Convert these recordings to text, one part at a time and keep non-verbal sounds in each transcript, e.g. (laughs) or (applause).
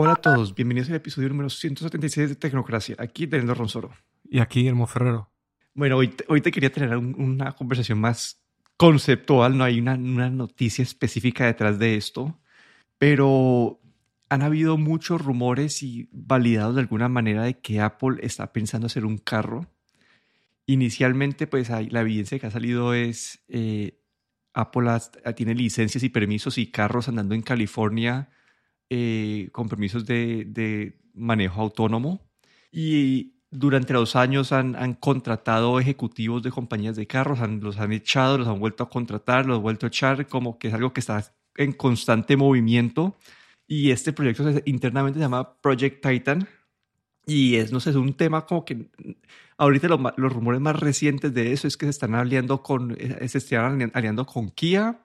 Hola a todos, bienvenidos al episodio número 176 de Tecnocracia, aquí teniendo Ronsoro. Y aquí Guillermo Ferrero. Bueno, hoy te, hoy te quería tener un- una conversación más conceptual, no hay una, una noticia específica detrás de esto, pero han habido muchos rumores y validados de alguna manera de que Apple está pensando hacer un carro. Inicialmente, pues hay- la evidencia que ha salido es eh, Apple has- tiene licencias y permisos y carros andando en California eh, con permisos de, de manejo autónomo. Y durante los años han, han contratado ejecutivos de compañías de carros, han- los han echado, los han vuelto a contratar, los han vuelto a echar, como que es algo que está en constante movimiento. Y este proyecto se- internamente se llama Project Titan. Y es, no sé, es un tema como que ahorita lo los rumores más recientes de eso es que se están aliando con, eh, se están ali- aliando con Kia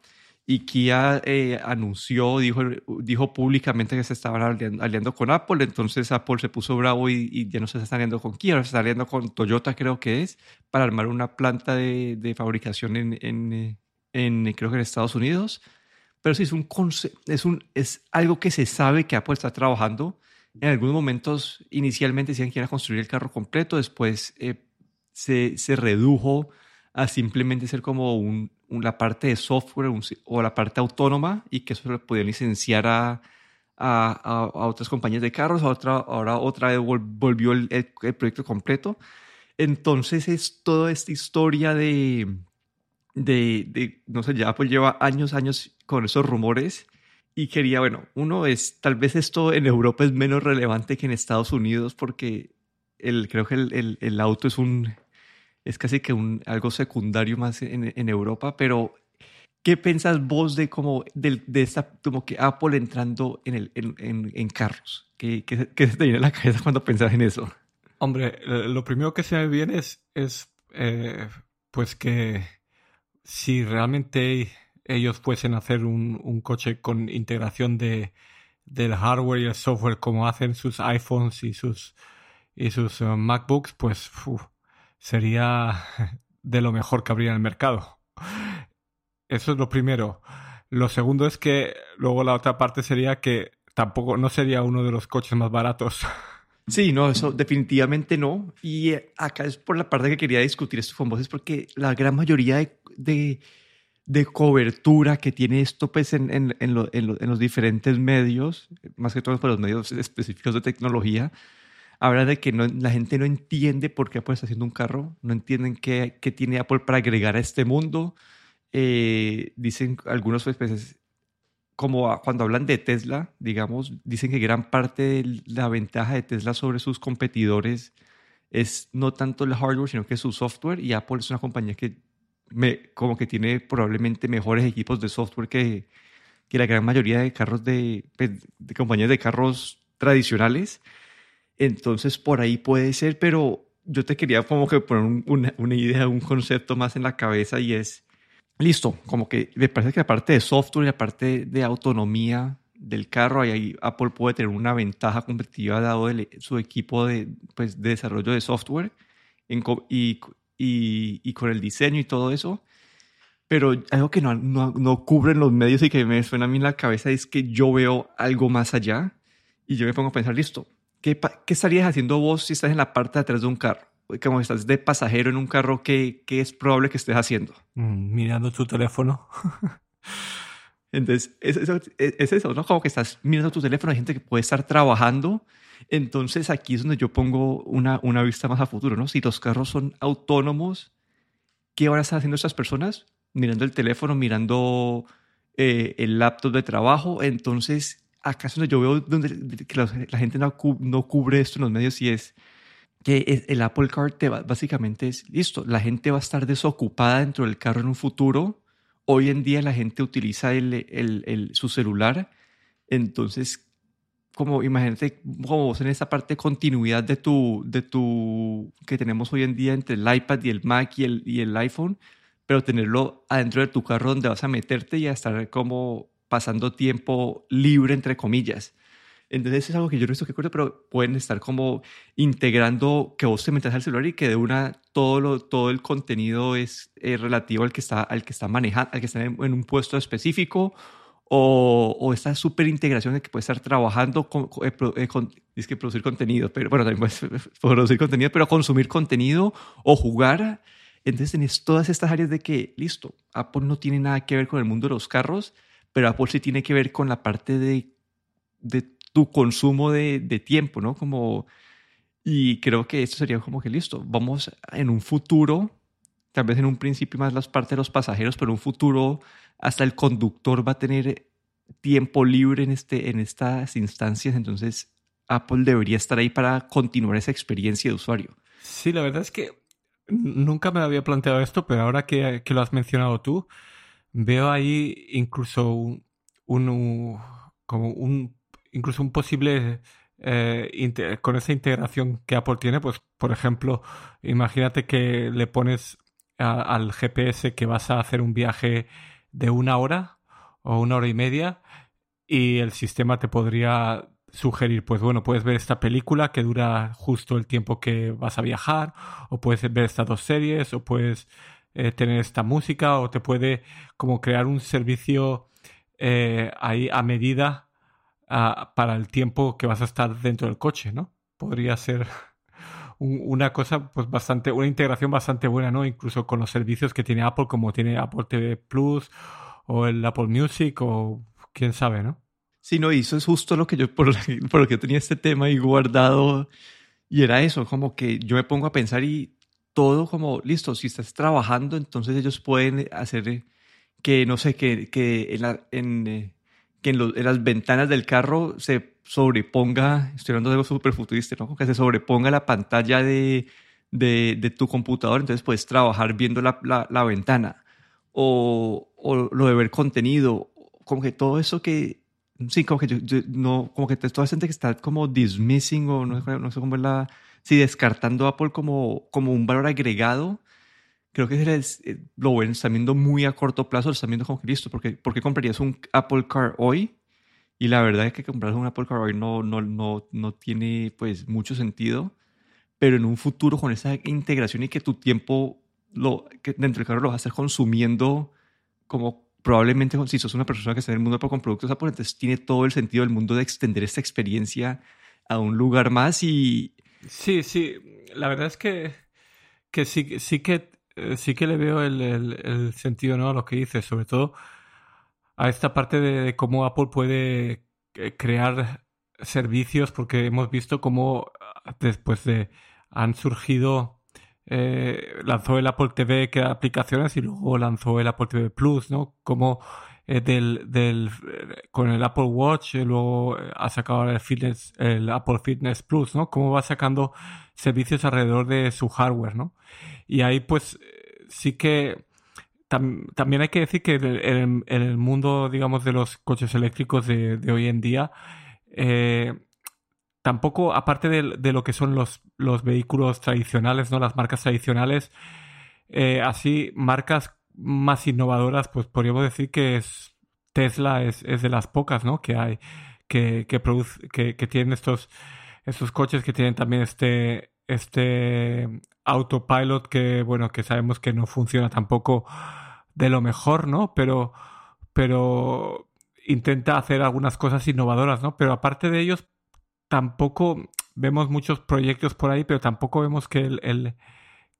y Kia eh, anunció, dijo, dijo públicamente que se estaban aliando, aliando con Apple, entonces Apple se puso bravo y, y ya no se está aliando con Kia, ahora se está aliando con Toyota creo que es, para armar una planta de, de fabricación en, en, en, creo que en Estados Unidos. Pero sí, es, un es, un, es algo que se sabe que Apple está trabajando. En algunos momentos, inicialmente decían que iban a construir el carro completo, después eh, se, se redujo a simplemente ser como un- la parte de software o la parte autónoma y que eso lo podían licenciar a, a, a- otras compañías de carros. A otra, ahora otra vez vol- volvió el, proyecto completo. Entonces es toda esta historia de, de, de, no sé, ya Apple lleva años, años con esos rumores y quería, bueno, uno es, tal vez esto en Europa es menos relevante que en Estados Unidos porque el, creo que el- el auto es un, es casi que un, algo secundario más en, en Europa, pero ¿qué piensas vos de como, del- de, esta, como que Apple entrando en, el, en, en, en carros? ¿Qué, qué, se te viene a la cabeza cuando pensás en eso? Hombre, lo primero que se me viene es, es eh, pues que si realmente ellos fuesen hacer un, un coche con integración de, del hardware y el software como hacen sus iPhones y sus, y sus eh, MacBooks, pues sería (laughs) de lo mejor que habría en el mercado. Eso es lo primero. Lo segundo es que luego la otra parte sería que tampoco no sería uno de los coches más baratos. (laughs) Sí, no, eso definitivamente no. Y eh, acá es por la parte que quería discutir esto con vos, es porque la gran mayoría de, de, de cobertura que tiene esto pues en, en, en, en lo- en los diferentes medios, más que todo por los medios específicos de tecnología, habla de que no, la gente no entiende por qué Apple está haciendo un carro, no entienden qué, qué tiene Apple para agregar a este mundo. Eh, dicen algunos pues, como cuando hablan de Tesla, digamos, dicen que gran parte de la ventaja de Tesla sobre sus competidores es no tanto el hardware, sino que su software. Y Apple es una compañía que me, como que tiene probablemente mejores equipos de software que, que la gran mayoría de carros de, pues, de compañías de carros tradicionales. Entonces, por ahí puede ser, pero yo te quería como que poner un- una, una idea, un concepto más en la cabeza y es, listo, como que me parece que la parte de software y la parte de autonomía del carro, ahí, Apple puede tener una ventaja competitiva dado el- su equipo de, pues, de desarrollo de software en y, y, y con el diseño y todo eso. Pero algo que no, no, no cubren los medios y que me suena a mí en la cabeza es que yo veo algo más allá y yo me pongo a pensar, listo, ¿qué, qué estarías haciendo vos si estás en la parte de atrás de un carro? Como estás de pasajero en un carro, ¿qué, qué es probable que estés haciendo? Mm, Mirando tu teléfono. (laughs) Entonces, es, eso- es- es eso, ¿no? Como que estás mirando tu teléfono, hay gente que puede estar trabajando. Entonces, aquí es donde yo pongo una, una vista más a futuro, ¿no? Si los carros son autónomos, ¿qué van a estar haciendo estas personas? Mirando el teléfono, mirando eh, el laptop de trabajo. Entonces, acá es donde yo veo donde, que la, la gente no, no cubre esto en los medios y es que el Apple Car te va- básicamente es listo. La gente va a estar desocupada dentro del carro en un futuro. Hoy en día la gente utiliza el, el- el- su celular. Entonces, como imagínate como vos en esa parte de continuidad de tu, de tu, que tenemos hoy en día entre el iPad y el Mac y el, y el iPhone, pero tenerlo adentro de tu carro donde vas a meterte y a estar como pasando tiempo libre, entre comillas. Entonces es algo que yo no he visto que ocurre, pero pueden estar como integrando que vos te metas al celular y que de una todo, lo, todo el contenido es eh, relativo al que está, al que está manejando, al que está en, en un puesto específico o, o esta super integración de que puede estar trabajando con, eh, eh, es que producir contenido, pero bueno, también puedes (laughs) producir contenido, pero consumir contenido o jugar. Entonces tenés todas estas áreas de que, listo, Apple no tiene nada que ver con el mundo de los carros, pero Apple sí tiene que ver con la parte de, de tu consumo de, de tiempo, ¿no? Como, y creo que esto sería como que, listo, vamos en un futuro, tal vez en un principio más las partes de los pasajeros, pero en un futuro hasta el conductor va a tener tiempo libre en, este, en estas instancias, entonces Apple debería estar ahí para continuar esa experiencia de usuario. Sí, la verdad es que nunca me había planteado esto, pero ahora que, que lo has mencionado tú, veo ahí incluso un, como un incluso un posible eh, con esa integración que Apple tiene, pues por ejemplo, imagínate que le pones al GPS que vas a hacer un viaje de una hora o una hora y media y el sistema te podría sugerir, pues bueno, puedes ver esta película que dura justo el tiempo que vas a viajar, o puedes ver estas dos series, o puedes eh, tener esta música, o te puede como crear un servicio eh, ahí a medida para el tiempo que vas a estar dentro del coche, ¿no? Podría ser (laughs) una cosa, pues bastante, una integración bastante buena, ¿no? Incluso con los servicios que tiene Apple, como tiene Apple TV Plus o el Apple Music o quién sabe, ¿no? Sí, no, y eso es justo lo que yo, por, lo que tenía este tema ahí guardado. Y era eso, como que yo me pongo a pensar y todo como, listo, si estás trabajando, entonces ellos pueden hacer que, no sé, que, que en, la, en, eh, que en, las ventanas del carro se sobreponga, estoy hablando de algo súper futurista, ¿no? que se sobreponga la pantalla de, de, de, tu computador, entonces puedes trabajar viendo la, la, ventana. O, o, lo de ver contenido, como que todo eso que sí, como que yo, no, como que toda gente que está como dismissing o no, no sé cómo es la, sí, descartando Apple como, como un valor agregado, creo que es, eh, lo ven, están viendo muy a corto plazo, lo están viendo como que listo, porque, ¿por qué comprarías un Apple Car hoy? Y la verdad es que comprar un Apple Car hoy no, no, no, no tiene pues mucho sentido, pero en un futuro con esa integración y que tu tiempo lo, que dentro del carro lo vas a estar consumiendo como probablemente si sos una persona que está en el mundo con productos Apple, entonces tiene todo el sentido del mundo de extender esta experiencia a un lugar más y... Sí, sí, la verdad es que, que sí, sí que eh, sí que le veo el, el, sentido ¿no? a lo que dices, sobre todo a esta parte de, cómo Apple puede eh, crear servicios, porque hemos visto cómo ah, después de han surgido eh, lanzó el Apple TV que era aplicaciones y luego lanzó el Apple TV Plus, ¿no? Como eh, del, del, con el Apple Watch, y luego ha sacado el, Apple Fitness Plus, ¿no? Cómo va sacando servicios alrededor de su hardware, ¿no? Y ahí pues sí que también hay que decir que en, el mundo, digamos, de los coches eléctricos de, de hoy en día, eh, tampoco, aparte de, lo que son los, los, vehículos tradicionales, ¿no? Las marcas tradicionales, eh, así, marcas más innovadoras, pues podríamos decir que es, Tesla es, es de las pocas, ¿no? Que hay, que, que, produce, que, que tienen estos, estos coches que tienen también este, este autopilot que, bueno, que sabemos que no funciona tampoco de lo mejor, ¿no? Pero, pero intenta hacer algunas cosas innovadoras, ¿no? Pero aparte de ellos, tampoco vemos muchos proyectos por ahí, pero tampoco vemos que el,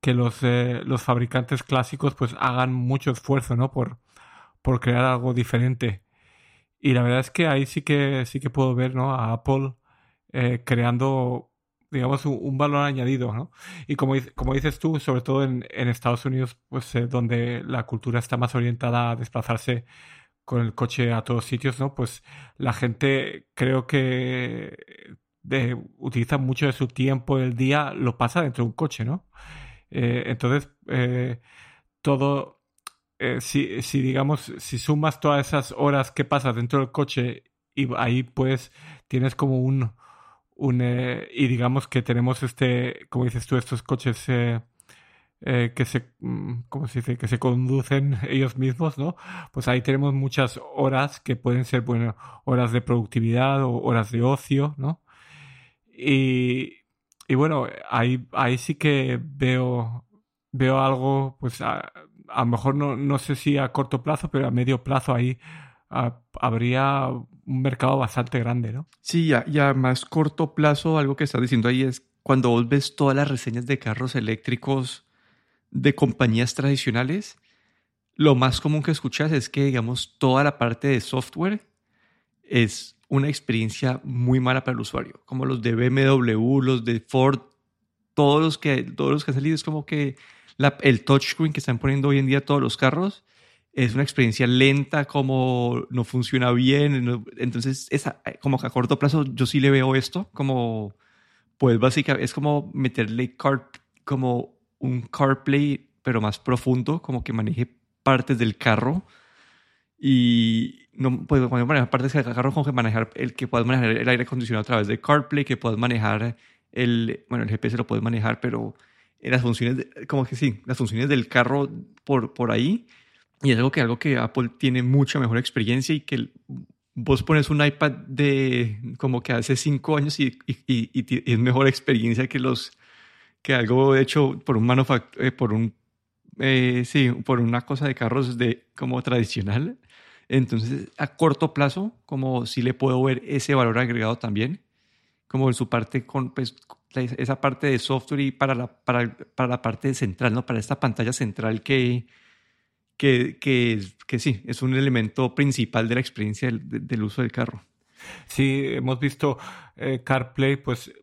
que los, eh, los fabricantes clásicos pues hagan mucho esfuerzo, ¿no? Por, por crear algo diferente. Y la verdad es que ahí sí que sí que puedo ver, ¿no? A Apple eh, creando, digamos, un, valor añadido, ¿no? Y como, como dices tú, sobre todo en, en Estados Unidos, pues eh, donde la cultura está más orientada a desplazarse con el coche a todos sitios, ¿no? Pues la gente creo que de, utiliza mucho de su tiempo del día, lo pasa dentro de un coche, ¿no? Eh, entonces, eh, todo, eh, si, si, digamos, si sumas todas esas horas que pasas dentro del coche y ahí pues tienes como un, un y digamos que tenemos este, como dices tú, estos coches que se, mm, ¿cómo se dice? Que se conducen (laughs) ellos mismos, ¿no? Pues ahí tenemos muchas horas que pueden ser, bueno, horas de productividad o horas de ocio, ¿no? Y, y bueno, ahí, ahí sí que veo, veo algo, pues a, a lo mejor no, no sé si a corto plazo, pero a medio plazo ahí habría un mercado bastante grande, ¿no? Sí, ya a más corto plazo, algo que estás diciendo ahí es cuando vos ves todas las reseñas de carros eléctricos de compañías tradicionales, lo más común que escuchas es que, digamos, toda la parte de software es una experiencia muy mala para el usuario, como los de BMW, los de Ford, todos los que, todos los que han salido, es como que la, el touchscreen que están poniendo hoy en día todos los carros es una experiencia lenta, como no funciona bien. entonces, esa, como que a corto plazo yo sí le veo esto, como, pues básicamente es como meterle car, como un CarPlay, pero más profundo, como que maneje partes del carro. Y no puedo manejar partes del carro, como que manejar el que puedas manejar el aire acondicionado a través de CarPlay, que puedas manejar el, bueno, el GPS lo puedes manejar, pero las funciones, como que sí, las funciones del carro por, por ahí. Y es algo que, algo que Apple tiene mucha mejor experiencia y que vos pones un iPad de como que hace cinco años y, y, y, es mejor experiencia que los que algo hecho por un manufact eh, por un eh, sí, por una cosa de carros de como tradicional. Entonces, a corto plazo, como si le puedo ver ese valor agregado también, como en su parte con pues, esa parte de software y para la, para, para la parte central, ¿no? Para esta pantalla central que, que, que, que sí, es un elemento principal de la experiencia del, uso del carro. Sí, hemos visto eh, CarPlay, pues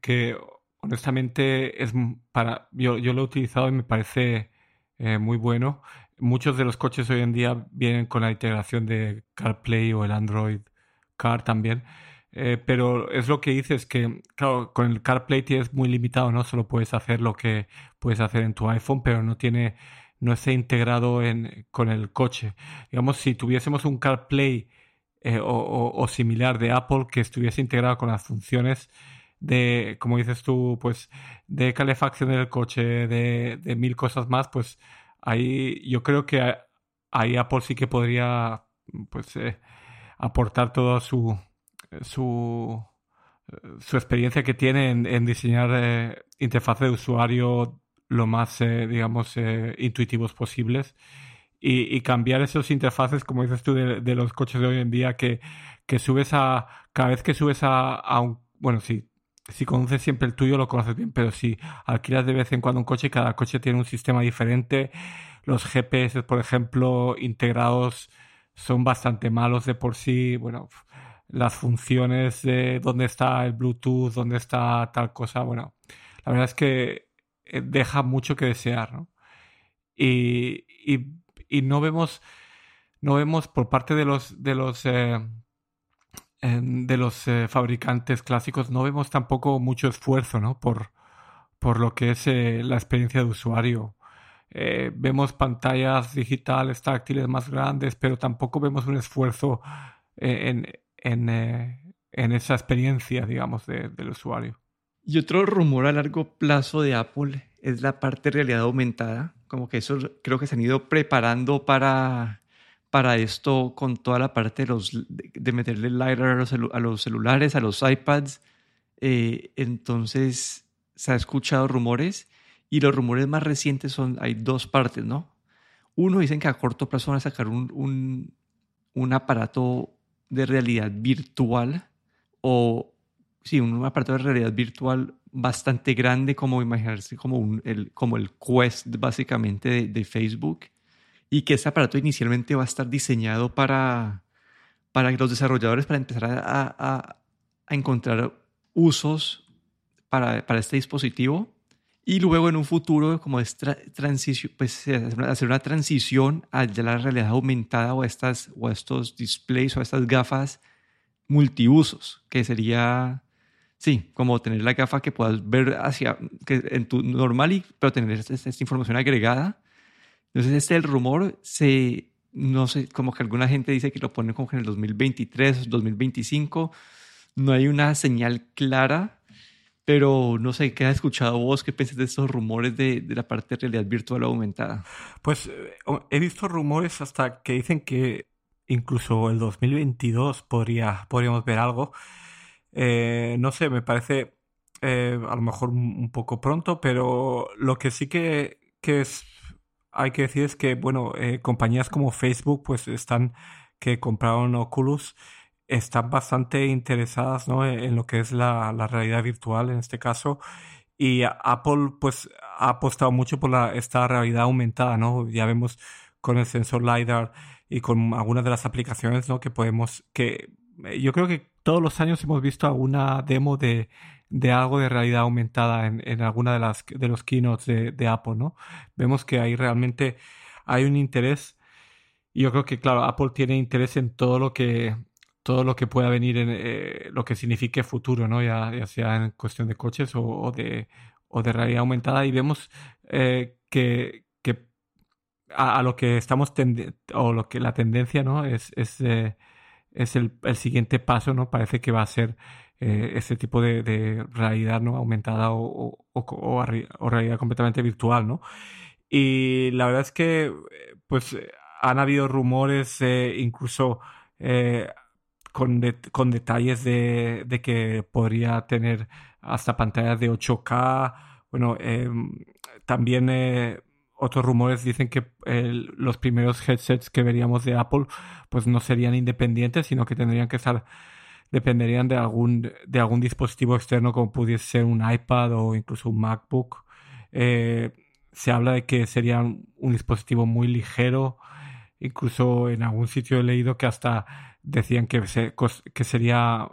que honestamente es para yo, yo lo he utilizado y me parece eh, muy bueno. Muchos de los coches hoy en día vienen con la integración de CarPlay o el Android Car también. Eh, pero es lo que dices que, claro, con el CarPlay tienes muy limitado, ¿no? Solo puedes hacer lo que puedes hacer en tu iPhone, pero no tiene, no está integrado en, con el coche. Digamos, si tuviésemos un CarPlay eh, o, similar de Apple que estuviese integrado con las funciones de, como dices tú, pues de calefacción del coche, de, de mil cosas más, pues ahí yo creo que ahí Apple sí que podría pues eh, aportar toda su su, su experiencia que tiene en, diseñar eh, interfaces de usuario lo más, eh, digamos, eh, intuitivos posibles. Y, cambiar esos interfaces, como dices tú, de, los coches de hoy en día, que, que subes a, cada vez que subes a, a un, bueno, sí, si conoces siempre el tuyo lo conoces bien, pero si alquilas de vez en cuando un coche, cada coche tiene un sistema diferente, los GPS, por ejemplo, integrados son bastante malos de por sí, bueno, las funciones de dónde está el Bluetooth, dónde está tal cosa. Bueno, la verdad es que eh, deja mucho que desear, ¿no? Y, y, no vemos, no vemos por parte de los de los eh, de los eh, fabricantes clásicos, no vemos tampoco mucho esfuerzo, ¿no? Por, por lo que es la experiencia de usuario. vemos pantallas digitales, táctiles más grandes, pero tampoco vemos un esfuerzo en, eh, en, esa experiencia, digamos, del usuario. Y otro rumor a largo plazo de Apple es la parte realidad aumentada. Como que eso creo que se han ido preparando para, para esto con toda la parte de, los, de meterle LiDAR a los, celulares, a los iPads. Eh, entonces se ha escuchado rumores y los rumores más recientes son, hay dos partes, ¿no? Uno dicen que a corto plazo van a sacar un, un, aparato de realidad virtual o sí, un aparato de realidad virtual bastante grande como imaginarse como, el, como el Quest básicamente de, Facebook y que ese aparato inicialmente va a estar diseñado para, para los desarrolladores para empezar a, a, a encontrar usos para, para, este dispositivo y luego en un futuro como es transición, pues hacer una transición a la realidad aumentada o a, estas, o estos displays o a estas gafas multiusos, que sería, sí, como tener la gafa que puedas ver hacia, que en tu normal, y, pero tener esta, esta información agregada. Entonces este el rumor, se, no sé, como que alguna gente dice que lo pone como que en el 2023, 2025, no hay una señal clara pero no sé, ¿qué has escuchado vos? ¿Qué piensas de estos rumores de, de, la parte de realidad virtual aumentada? Pues eh, he visto rumores hasta que dicen que incluso el 2022 podría, podríamos ver algo. Eh, no sé, me parece eh, a lo mejor un poco pronto, pero lo que sí que, que es, hay que decir es que, bueno, compañías como Facebook pues están que compraron Oculus están bastante interesadas ¿no? en lo que es la, la, realidad virtual en este caso. Y Apple pues ha apostado mucho por esta realidad aumentada, ¿no? Ya vemos con el sensor LiDAR y con algunas de las aplicaciones, ¿no? Que podemos, que eh, yo creo que todos los años hemos visto alguna demo de, de algo de realidad aumentada en, en, alguna de las de los keynotes de, de, Apple, ¿no? Vemos que ahí realmente hay un interés. Y yo creo que, claro, Apple tiene interés en todo lo que todo lo que pueda venir en eh, lo que signifique futuro, ¿no? Ya, ya, sea en cuestión de coches o, de, o de realidad aumentada. Y vemos eh, que, que a, a, lo que estamos o lo que la tendencia, ¿no? Es, es eh, es el, el, siguiente paso, ¿no? Parece que va a ser eh, ese tipo de, realidad, ¿no? Aumentada o, realidad completamente virtual, ¿no? Y la verdad es que, pues, han habido rumores, eh, incluso eh, con, con, detalles de, de, que podría tener hasta pantallas de 8K. Bueno, em, también otros rumores dicen que los primeros headsets que veríamos de Apple pues no serían independientes, sino que tendrían que estar dependerían de algún de algún dispositivo externo como pudiese ser un iPad o incluso un MacBook. Eh, se habla de que sería un dispositivo muy ligero. Incluso en algún sitio he leído que hasta decían que, se, que sería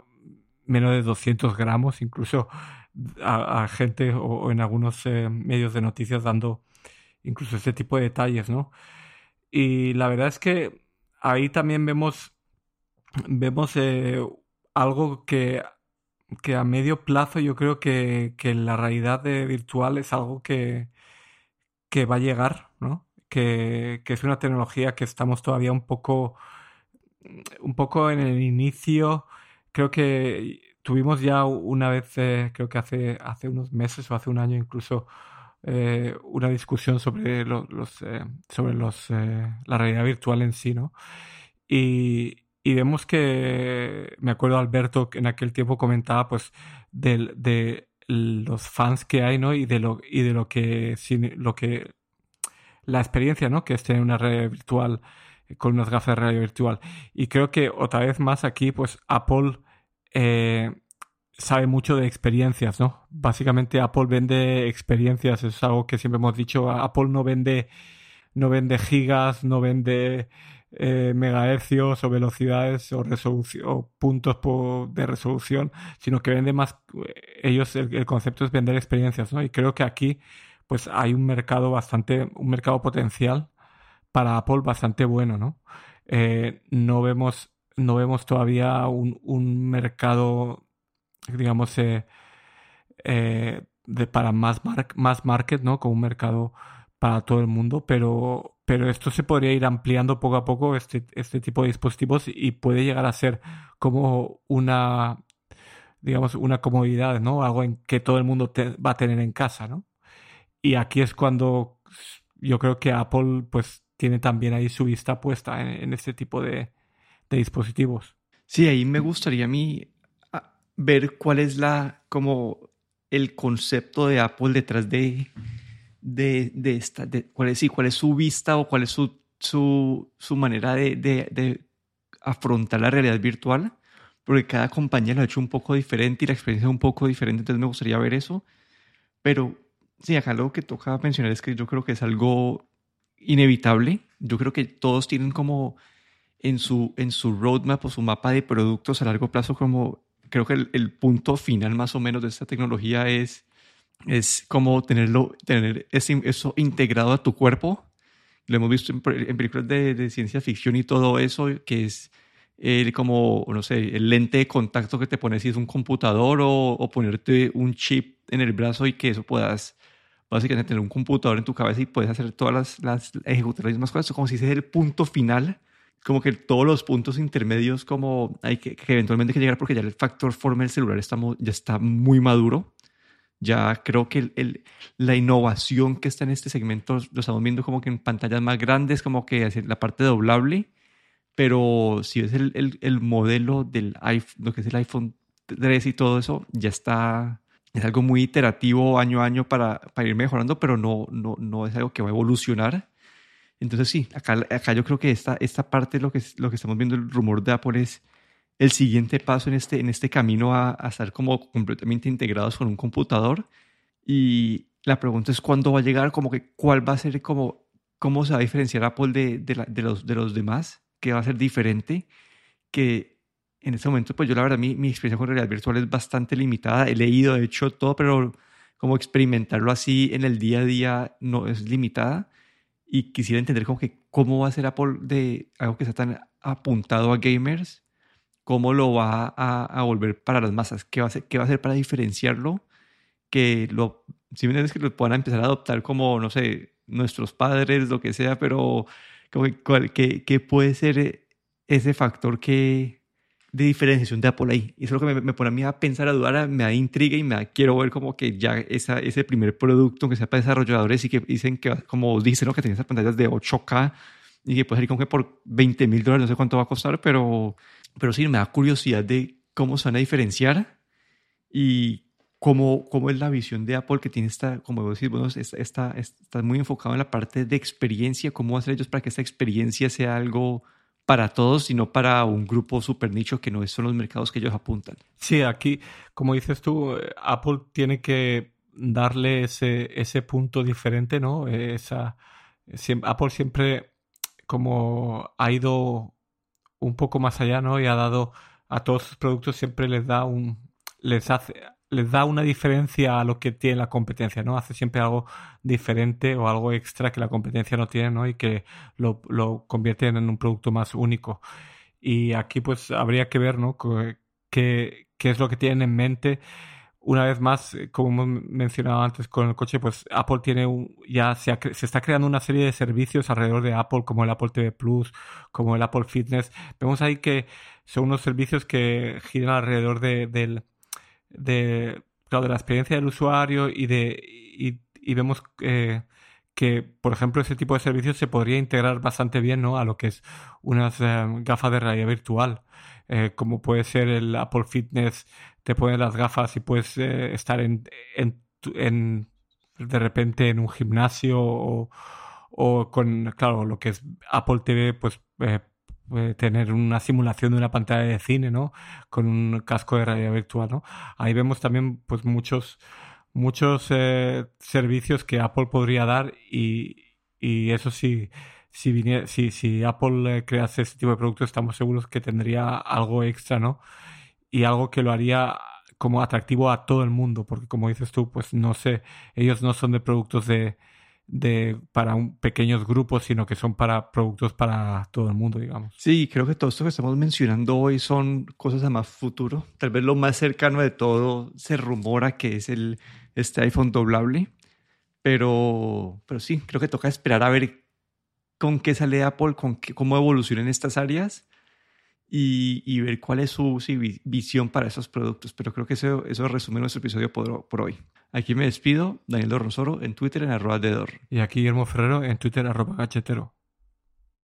menos de 200 gramos, incluso a, gente o, en algunos eh, medios de noticias dando incluso este tipo de detalles, ¿no? Y la verdad es que ahí también vemos, vemos eh, algo que, que, a medio plazo yo creo que, que la realidad de virtual es algo que, que va a llegar, ¿no? Que, que, es una tecnología que estamos todavía un poco, un poco en el inicio. Creo que tuvimos ya una vez, eh, creo que hace, hace unos meses o hace un año incluso, eh, una discusión sobre los, los eh, sobre los eh, la realidad virtual en sí, ¿no? Y, y, vemos que me acuerdo Alberto que en aquel tiempo comentaba pues de, de los fans que hay, ¿no? Y de lo y de lo que lo que la experiencia, ¿no? Que es tener una realidad virtual con unas gafas de realidad virtual. Y creo que otra vez más aquí, pues Apple eh, sabe mucho de experiencias, ¿no? Básicamente Apple vende experiencias, es algo que siempre hemos dicho. Apple no vende, no vende gigas, no vende eh, megahercios o velocidades o, o puntos de resolución, sino que vende más, ellos el, concepto es vender experiencias, ¿no? Y creo que aquí pues hay un mercado bastante, un mercado potencial para Apple bastante bueno, ¿no? Eh, no vemos, no vemos todavía un, un mercado digamos, eh, eh, de, para más, mar más market, ¿no? Como un mercado para todo el mundo, pero, pero esto se podría ir ampliando poco a poco, este, este tipo de dispositivos, y puede llegar a ser como una, digamos, una comodidad, ¿no? Algo en que todo el mundo va a tener en casa, ¿no? Y aquí es cuando yo creo que Apple, pues, tiene también ahí su vista puesta en, este tipo de, de dispositivos. Sí, ahí me gustaría a mí ver cuál es la, como el concepto de Apple detrás de, de, de esta, de, cuál, es, sí, cuál es su vista o cuál es su, su, su manera de, de, afrontar la realidad virtual, porque cada compañía lo ha hecho un poco diferente y la experiencia es un poco diferente, entonces me gustaría ver eso. Pero sí, acá lo que toca mencionar es que yo creo que es algo inevitable. Yo creo que todos tienen como en su, en su roadmap o su mapa de productos a largo plazo como creo que el, el, punto final más o menos de esta tecnología es, es como tenerlo, tener ese, eso integrado a tu cuerpo. Lo hemos visto en, en películas de, de, ciencia ficción y todo eso, que es el, como, no sé, el lente de contacto que te pones si es un computador o, o ponerte un chip en el brazo y que eso puedas básicamente tener un computador en tu cabeza y puedes hacer todas las, las ejecutar las mismas cosas, como si ese es el punto final como que todos los puntos intermedios como hay que, que eventualmente hay que llegar porque ya el factor forma del celular está, ya está muy maduro. Ya creo que el, el, la innovación que está en este segmento lo estamos viendo como que en pantallas más grandes, como que la parte doblable, pero si es el, el, el modelo del iPhone, lo que es el iPhone 3 y todo eso, ya está, es algo muy iterativo año a año para, para ir mejorando, pero no, no, no es algo que va a evolucionar. Entonces sí, acá, acá yo creo que esta, esta parte, lo que, lo que estamos viendo, el rumor de Apple es el siguiente paso en este, en este camino a, a estar como completamente integrados con un computador. Y la pregunta es cuándo va a llegar, como que cuál va a ser, como cómo se va a diferenciar Apple de, de, los, de los demás, qué va a ser diferente, que en este momento, pues yo la verdad, mi, mi experiencia con realidad virtual es bastante limitada. He leído, he hecho todo, pero como experimentarlo así en el día a día no es limitada y quisiera entender como que cómo va a ser Apple de algo que está tan apuntado a gamers, cómo lo va a, a volver para las masas, qué va a hacer, qué va a hacer para diferenciarlo, que lo, si me entiendes, que lo puedan empezar a adoptar como, no sé, nuestros padres, lo que sea, pero ¿qué puede ser ese factor que, de diferenciación de Apple ahí. Y eso es lo que me, me, pone a mí a pensar, a dudar, me da intriga y me da, quiero ver como que ya esa, ese primer producto que sea para desarrolladores y que dicen que, como dicen, ¿no? que tiene esas pantallas de 8K y que puede salir como que por 20 mil dólares, no sé cuánto va a costar, pero, pero sí, me da curiosidad de cómo se van a diferenciar y cómo, cómo es la visión de Apple que tiene esta, como decís, bueno, está, está, está muy enfocado en la parte de experiencia, cómo hacer ellos para que esta experiencia sea algo para todos, sino para un grupo super nicho que no son los mercados que ellos apuntan. Sí, aquí, como dices tú, Apple tiene que darle ese, ese punto diferente, ¿no? Esa, Apple siempre como ha ido un poco más allá, ¿no? Y ha dado a todos sus productos siempre les da un les hace les da una diferencia a lo que tiene la competencia, ¿no? Hace siempre algo diferente o algo extra que la competencia no tiene, ¿no? Y que lo, lo convierte en un producto más único. Y aquí pues habría que ver, ¿no? ¿Qué, qué es lo que tienen en mente? Una vez más, como hemos mencionado antes con el coche, pues Apple tiene un, ya se, se, está creando una serie de servicios alrededor de Apple, como el Apple TV Plus, como el Apple Fitness. Vemos ahí que son unos servicios que giran alrededor de, del de, de la experiencia del usuario y, de, y, vemos eh, que, por ejemplo, ese tipo de servicios se podría integrar bastante bien ¿no? a lo que es unas eh, gafas de realidad virtual, eh, como puede ser el Apple Fitness, te pones las gafas y puedes estar en, en, de repente en un gimnasio o, con, claro, lo que es Apple TV, pues tener una simulación de una pantalla de cine, ¿no? Con un casco de realidad virtual, ¿no? Ahí vemos también, pues, muchos, muchos eh, servicios que Apple podría dar y, y eso sí, si, viniera, si, si Apple eh, crease ese tipo de productos, estamos seguros que tendría algo extra, ¿no? Y algo que lo haría como atractivo a todo el mundo, porque como dices tú, pues no sé, ellos no son de productos de, de para un, pequeños grupos, sino que son para productos para todo el mundo, digamos. Sí, creo que todo esto que estamos mencionando hoy son cosas a más futuro. Tal vez lo más cercano de todo se rumora que es el este iPhone doblable, pero, pero sí, creo que toca esperar a ver con qué sale Apple, con qué, cómo evolucionan estas áreas y, ver cuál es su visión para esos productos. Pero creo que eso, eso resume nuestro episodio por, hoy. Aquí me despido, Daniel Rosoro en Twitter en arroba dedor. Y aquí Guillermo Ferrero en Twitter arroba gachetero.